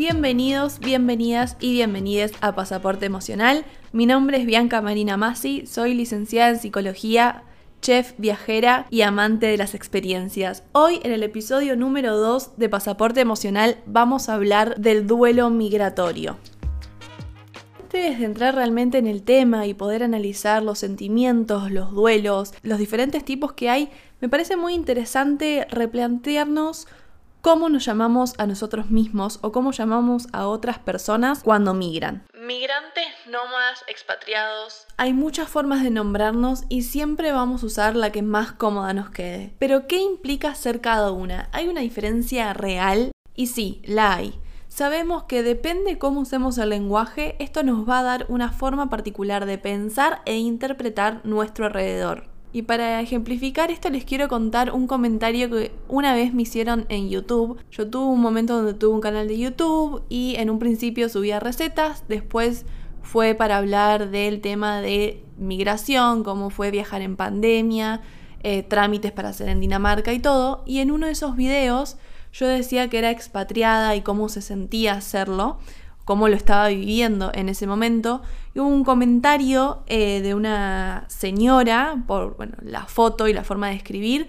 Bienvenidos, bienvenidas y bienvenides a Pasaporte Emocional. Mi nombre es Bianca Marina Masi, soy licenciada en psicología, chef, viajera y amante de las experiencias. Hoy en el episodio número 2 de Pasaporte Emocional vamos a hablar del duelo migratorio. Antes de entrar realmente en el tema y poder analizar los sentimientos, los duelos, los diferentes tipos que hay, me parece muy interesante replantearnos cómo nos llamamos a nosotros mismos o cómo llamamos a otras personas cuando migran. Migrantes, nómadas, expatriados. Hay muchas formas de nombrarnos y siempre vamos a usar la que más cómoda nos quede. Pero ¿qué implica ser cada una? ¿Hay una diferencia real? Y sí, la hay. Sabemos que depende cómo usemos el lenguaje, esto nos va a dar una forma particular de pensar e interpretar nuestro alrededor. Y para ejemplificar esto les quiero contar un comentario que una vez me hicieron en YouTube. Yo tuve un momento donde tuve un canal de YouTube y en un principio subía recetas, después fue para hablar del tema de migración, cómo fue viajar en pandemia, eh, trámites para hacer en Dinamarca y todo. Y en uno de esos videos yo decía que era expatriada y cómo se sentía hacerlo cómo lo estaba viviendo en ese momento. Y hubo un comentario eh, de una señora, por bueno, la foto y la forma de escribir,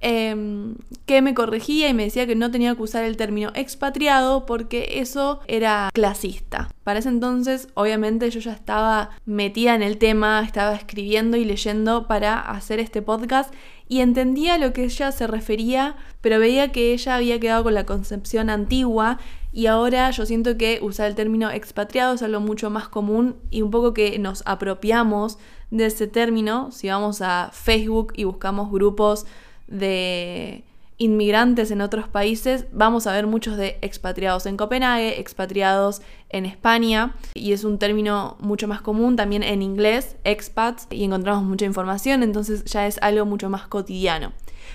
em, que me corregía y me decía que no tenía que usar el término expatriado porque eso era clasista. Para ese entonces, obviamente, yo ya estaba metida en el tema, estaba escribiendo y leyendo para hacer este podcast y entendía lo que ella se refería, pero veía que ella había quedado con la concepción antigua y ahora yo siento que usar el término expatriado es algo mucho más común y un poco que nos apropiamos de ese término. Si vamos a Facebook y buscamos grupos de inmigrantes en otros países, vamos a ver muchos de expatriados en Copenhague, expatriados en España, y es un término mucho más común también en inglés, expats, y encontramos mucha información, entonces ya es algo mucho más cotidiano.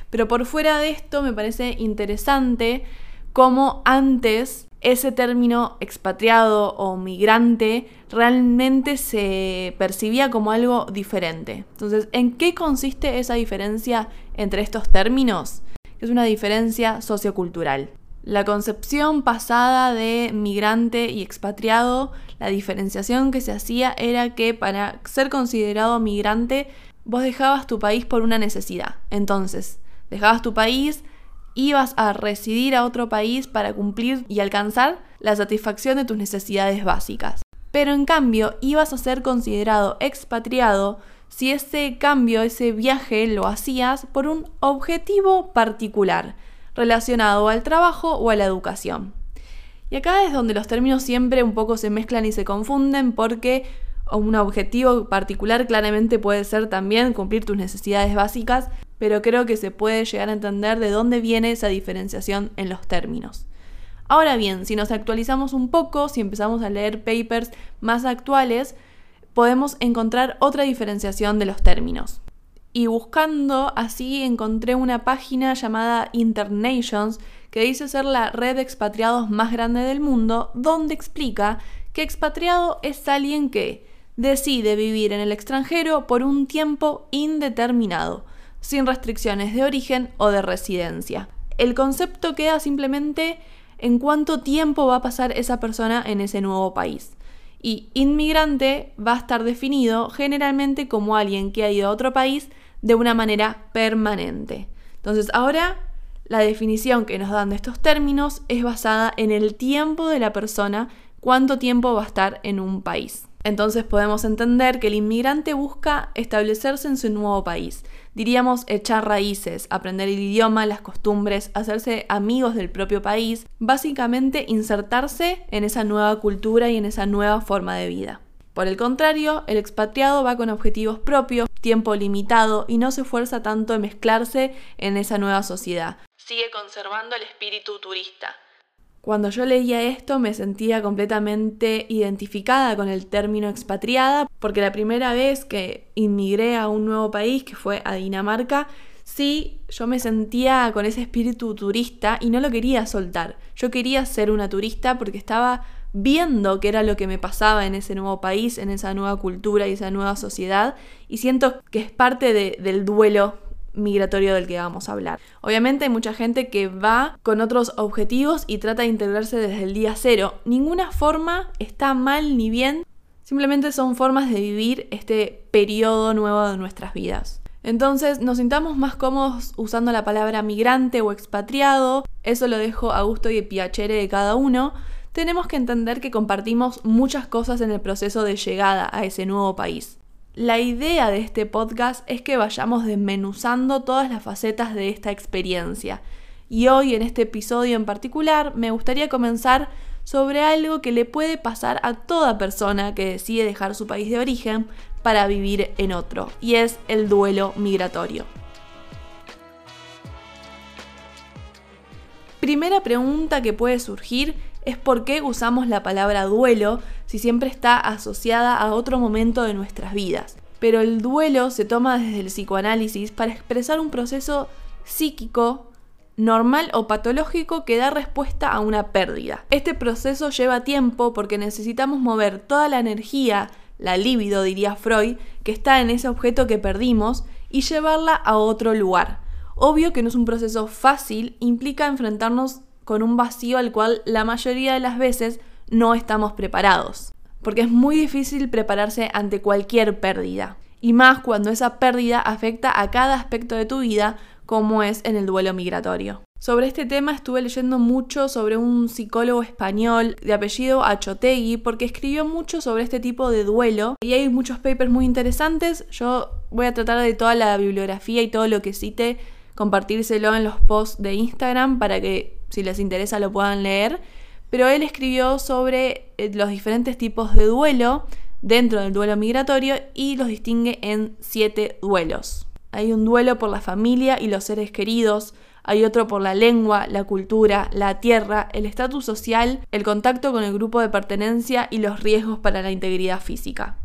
Pero por fuera de esto me parece interesante cómo antes ese término expatriado o migrante realmente se percibía como algo diferente. Entonces, ¿en qué consiste esa diferencia entre estos términos? Es una diferencia sociocultural. La concepción pasada de migrante y expatriado, la diferenciación que se hacía era que para ser considerado migrante vos dejabas tu país por una necesidad. Entonces, dejabas tu país, ibas a residir a otro país para cumplir y alcanzar la satisfacción de tus necesidades básicas. Pero en cambio, ibas a ser considerado expatriado si ese cambio, ese viaje lo hacías por un objetivo particular, relacionado al trabajo o a la educación. Y acá es donde los términos siempre un poco se mezclan y se confunden porque un objetivo particular claramente puede ser también cumplir tus necesidades básicas, pero creo que se puede llegar a entender de dónde viene esa diferenciación en los términos. Ahora bien, si nos actualizamos un poco, si empezamos a leer papers más actuales, podemos encontrar otra diferenciación de los términos. Y buscando así encontré una página llamada Internations que dice ser la red de expatriados más grande del mundo, donde explica que expatriado es alguien que decide vivir en el extranjero por un tiempo indeterminado sin restricciones de origen o de residencia. El concepto queda simplemente en cuánto tiempo va a pasar esa persona en ese nuevo país. Y inmigrante va a estar definido generalmente como alguien que ha ido a otro país de una manera permanente. Entonces ahora la definición que nos dan de estos términos es basada en el tiempo de la persona, cuánto tiempo va a estar en un país. Entonces podemos entender que el inmigrante busca establecerse en su nuevo país. Diríamos echar raíces, aprender el idioma, las costumbres, hacerse amigos del propio país, básicamente insertarse en esa nueva cultura y en esa nueva forma de vida. Por el contrario, el expatriado va con objetivos propios, tiempo limitado y no se esfuerza tanto en mezclarse en esa nueva sociedad. Sigue conservando el espíritu turista. Cuando yo leía esto me sentía completamente identificada con el término expatriada, porque la primera vez que inmigré a un nuevo país, que fue a Dinamarca, sí, yo me sentía con ese espíritu turista y no lo quería soltar. Yo quería ser una turista porque estaba viendo qué era lo que me pasaba en ese nuevo país, en esa nueva cultura y esa nueva sociedad, y siento que es parte del duelo migratorio del que vamos a hablar. Obviamente hay mucha gente que va con otros objetivos y trata de integrarse desde el día cero. Ninguna forma está mal ni bien, simplemente son formas de vivir este periodo nuevo de nuestras vidas. Entonces nos sintamos más cómodos usando la palabra migrante o expatriado, eso lo dejo a gusto y piacere de cada uno. Tenemos que entender que compartimos muchas cosas en el proceso de llegada a ese nuevo país. La idea de este podcast es que vayamos desmenuzando todas las facetas de esta experiencia. Y hoy en este episodio en particular me gustaría comenzar sobre algo que le puede pasar a toda persona que decide dejar su país de origen para vivir en otro, y es el duelo migratorio. Primera pregunta que puede surgir es por qué usamos la palabra duelo si siempre está asociada a otro momento de nuestras vidas. Pero el duelo se toma desde el psicoanálisis para expresar un proceso psíquico normal o patológico que da respuesta a una pérdida. Este proceso lleva tiempo porque necesitamos mover toda la energía la libido, diría Freud, que está en ese objeto que perdimos, y llevarla a otro lugar. Obvio que no es un proceso fácil, implica enfrentarnos con un vacío al cual la mayoría de las veces no estamos preparados. Porque es muy difícil prepararse ante cualquier pérdida. Y más cuando esa pérdida afecta a cada aspecto de tu vida, como es en el duelo migratorio. Sobre este tema estuve leyendo mucho sobre un psicólogo español de apellido Achotegui porque escribió mucho sobre este tipo de duelo y hay muchos papers muy interesantes. Yo voy a tratar de toda la bibliografía y todo lo que cite compartírselo en los posts de Instagram para que si les interesa lo puedan leer. Pero él escribió sobre eh, los diferentes tipos de duelo dentro del duelo migratorio y los distingue en siete duelos. Hay un duelo por la familia y los seres queridos, hay otro por la lengua, la cultura, la tierra, el estatus social, el contacto con el grupo de pertenencia y los riesgos para la integridad física.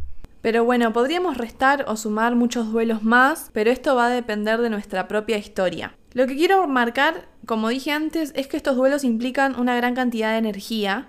Pero bueno, podríamos restar o sumar muchos duelos más, pero esto va a depender de nuestra propia historia. Lo que quiero marcar, como dije antes, es que estos duelos implican una gran cantidad de energía,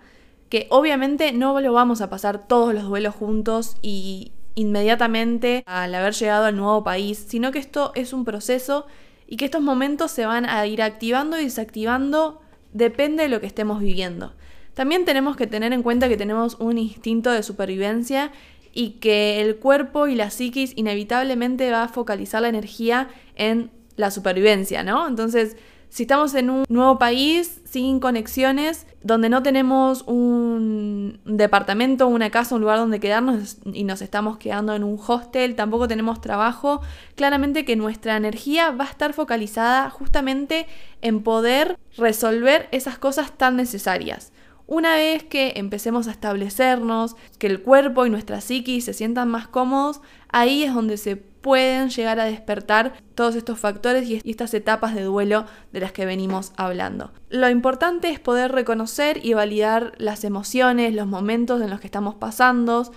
que obviamente no lo vamos a pasar todos los duelos juntos y inmediatamente al haber llegado al nuevo país, sino que esto es un proceso y que estos momentos se van a ir activando y desactivando depende de lo que estemos viviendo. También tenemos que tener en cuenta que tenemos un instinto de supervivencia y que el cuerpo y la psiquis inevitablemente va a focalizar la energía en la supervivencia, ¿no? Entonces, si estamos en un nuevo país sin conexiones, donde no tenemos un departamento, una casa, un lugar donde quedarnos y nos estamos quedando en un hostel, tampoco tenemos trabajo, claramente que nuestra energía va a estar focalizada justamente en poder resolver esas cosas tan necesarias. Una vez que empecemos a establecernos, que el cuerpo y nuestra psiquis se sientan más cómodos, ahí es donde se pueden llegar a despertar todos estos factores y estas etapas de duelo de las que venimos hablando. Lo importante es poder reconocer y validar las emociones, los momentos en los que estamos pasando,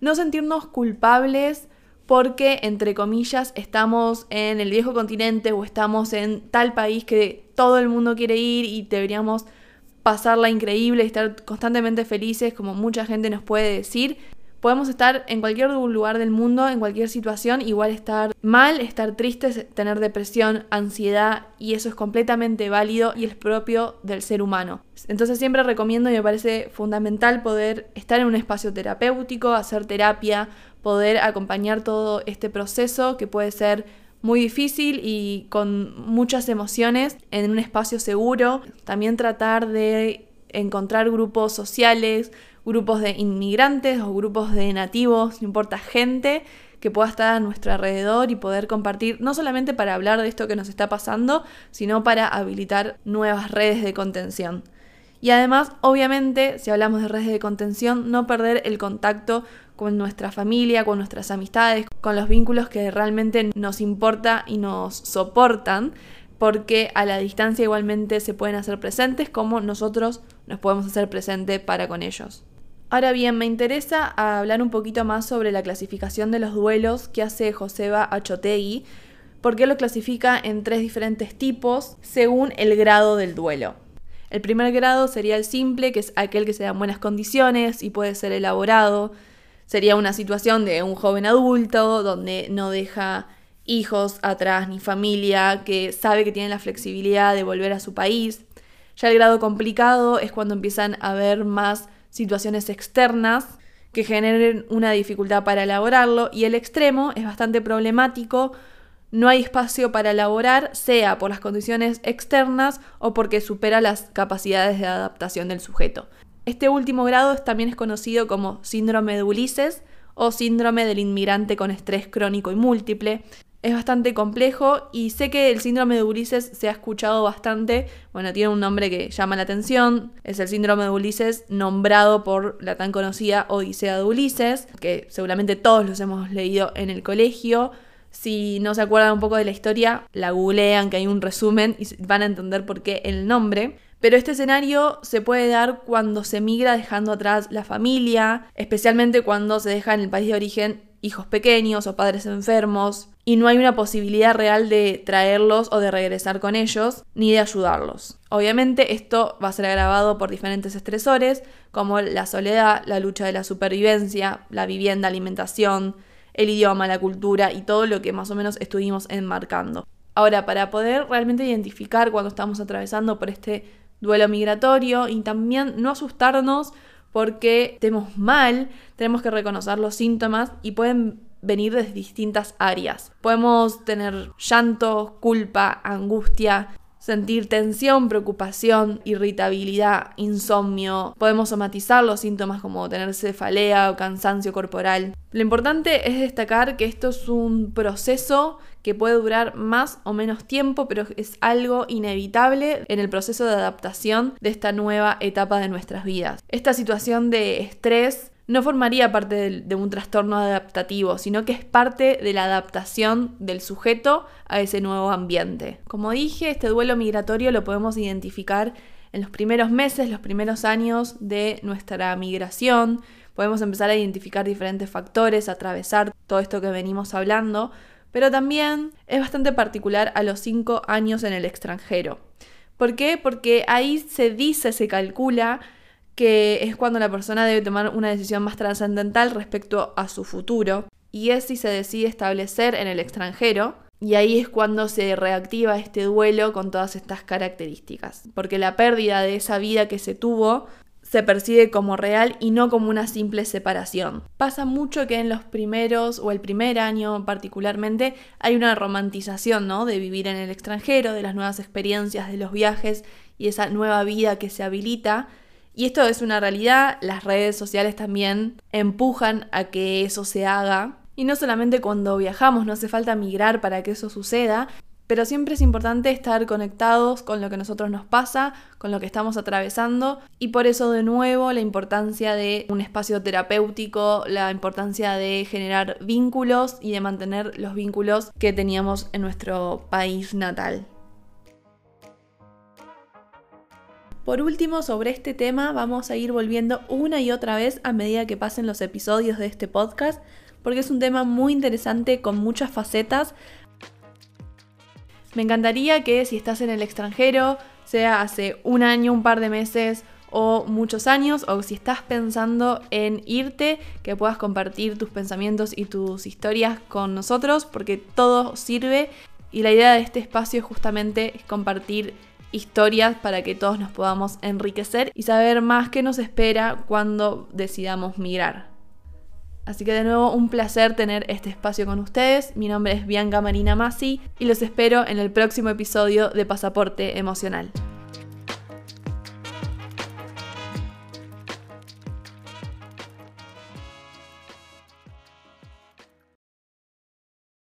no sentirnos culpables porque, entre comillas, estamos en el viejo continente o estamos en tal país que todo el mundo quiere ir y deberíamos pasarla increíble estar constantemente felices, como mucha gente nos puede decir, Podemos estar en cualquier lugar del mundo, en cualquier situación, igual estar mal, estar tristes, tener depresión, ansiedad, y eso es completamente válido y es propio del ser humano. Entonces siempre recomiendo y me parece fundamental poder estar en un espacio terapéutico, hacer terapia, poder acompañar todo este proceso que puede ser muy difícil y con muchas emociones en un espacio seguro. También tratar de encontrar grupos sociales, grupos de inmigrantes o grupos de nativos, no importa, gente que pueda estar a nuestro alrededor y poder compartir, no solamente para hablar de esto que nos está pasando, sino para habilitar nuevas redes de contención. Y además, obviamente, si hablamos de redes de contención, no perder el contacto con nuestra familia, con nuestras amistades, con los vínculos que realmente nos importa y nos soportan, porque a la distancia igualmente se pueden hacer presentes como nosotros nos podemos hacer presente para con ellos. Ahora bien, me interesa hablar un poquito más sobre la clasificación de los duelos que hace Joseba Achotegui, porque lo clasifica en tres diferentes tipos según el grado del duelo. El primer grado sería el simple, que es aquel que se da en buenas condiciones y puede ser elaborado. Sería una situación de un joven adulto donde no deja hijos atrás ni familia, que sabe que tiene la flexibilidad de volver a su país. Ya el grado complicado es cuando empiezan a haber más situaciones externas que generen una dificultad para elaborarlo y el extremo es bastante problemático, no hay espacio para elaborar, sea por las condiciones externas o porque supera las capacidades de adaptación del sujeto. Este último grado también es conocido como síndrome de Ulises o síndrome del inmigrante con estrés crónico y múltiple. Es bastante complejo y sé que el síndrome de Ulises se ha escuchado bastante. Bueno, tiene un nombre que llama la atención. Es el síndrome de Ulises nombrado por la tan conocida Odisea de Ulises, que seguramente todos los hemos leído en el colegio. Si no se acuerdan un poco de la historia, la googlean, que hay un resumen y van a entender por qué el nombre. Pero este escenario se puede dar cuando se migra dejando atrás la familia, especialmente cuando se deja en el país de origen hijos pequeños o padres enfermos, y no hay una posibilidad real de traerlos o de regresar con ellos, ni de ayudarlos. Obviamente esto va a ser agravado por diferentes estresores, como la soledad, la lucha de la supervivencia, la vivienda, alimentación, el idioma, la cultura y todo lo que más o menos estuvimos enmarcando. Ahora, para poder realmente identificar cuando estamos atravesando por este duelo migratorio y también no asustarnos porque estemos mal, tenemos que reconocer los síntomas y pueden venir desde distintas áreas. Podemos tener llanto, culpa, angustia, sentir tensión, preocupación, irritabilidad, insomnio. Podemos somatizar los síntomas como tener cefalea o cansancio corporal. Lo importante es destacar que esto es un proceso que puede durar más o menos tiempo, pero es algo inevitable en el proceso de adaptación de esta nueva etapa de nuestras vidas. Esta situación de estrés no formaría parte de, un trastorno adaptativo, sino que es parte de la adaptación del sujeto a ese nuevo ambiente. Como dije, este duelo migratorio lo podemos identificar en los primeros meses, los primeros años de nuestra migración. Podemos empezar a identificar diferentes factores, atravesar todo esto que venimos hablando, pero también es bastante particular a los cinco años en el extranjero. ¿Por qué? Porque ahí se dice, se calcula que es cuando la persona debe tomar una decisión más trascendental respecto a su futuro, y es si se decide establecer en el extranjero, y ahí es cuando se reactiva este duelo con todas estas características, porque la pérdida de esa vida que se tuvo se percibe como real y no como una simple separación. Pasa mucho que en los primeros o el primer año particularmente hay una romantización, ¿no? De vivir en el extranjero, de las nuevas experiencias, de los viajes y esa nueva vida que se habilita y esto es una realidad, las redes sociales también empujan a que eso se haga. Y no solamente cuando viajamos, no hace falta migrar para que eso suceda, pero siempre es importante estar conectados con lo que a nosotros nos pasa, con lo que estamos atravesando y por eso de nuevo la importancia de un espacio terapéutico, la importancia de generar vínculos y de mantener los vínculos que teníamos en nuestro país natal. Por último, sobre este tema vamos a ir volviendo una y otra vez a medida que pasen los episodios de este podcast, porque es un tema muy interesante con muchas facetas. Me encantaría que si estás en el extranjero, sea hace un año, un par de meses o muchos años, o si estás pensando en irte, que puedas compartir tus pensamientos y tus historias con nosotros, porque todo sirve y la idea de este espacio justamente es compartir historias para que todos nos podamos enriquecer y saber más qué nos espera cuando decidamos migrar. Así que de nuevo un placer tener este espacio con ustedes. Mi nombre es Bianca Marina Masi y los espero en el próximo episodio de Pasaporte Emocional.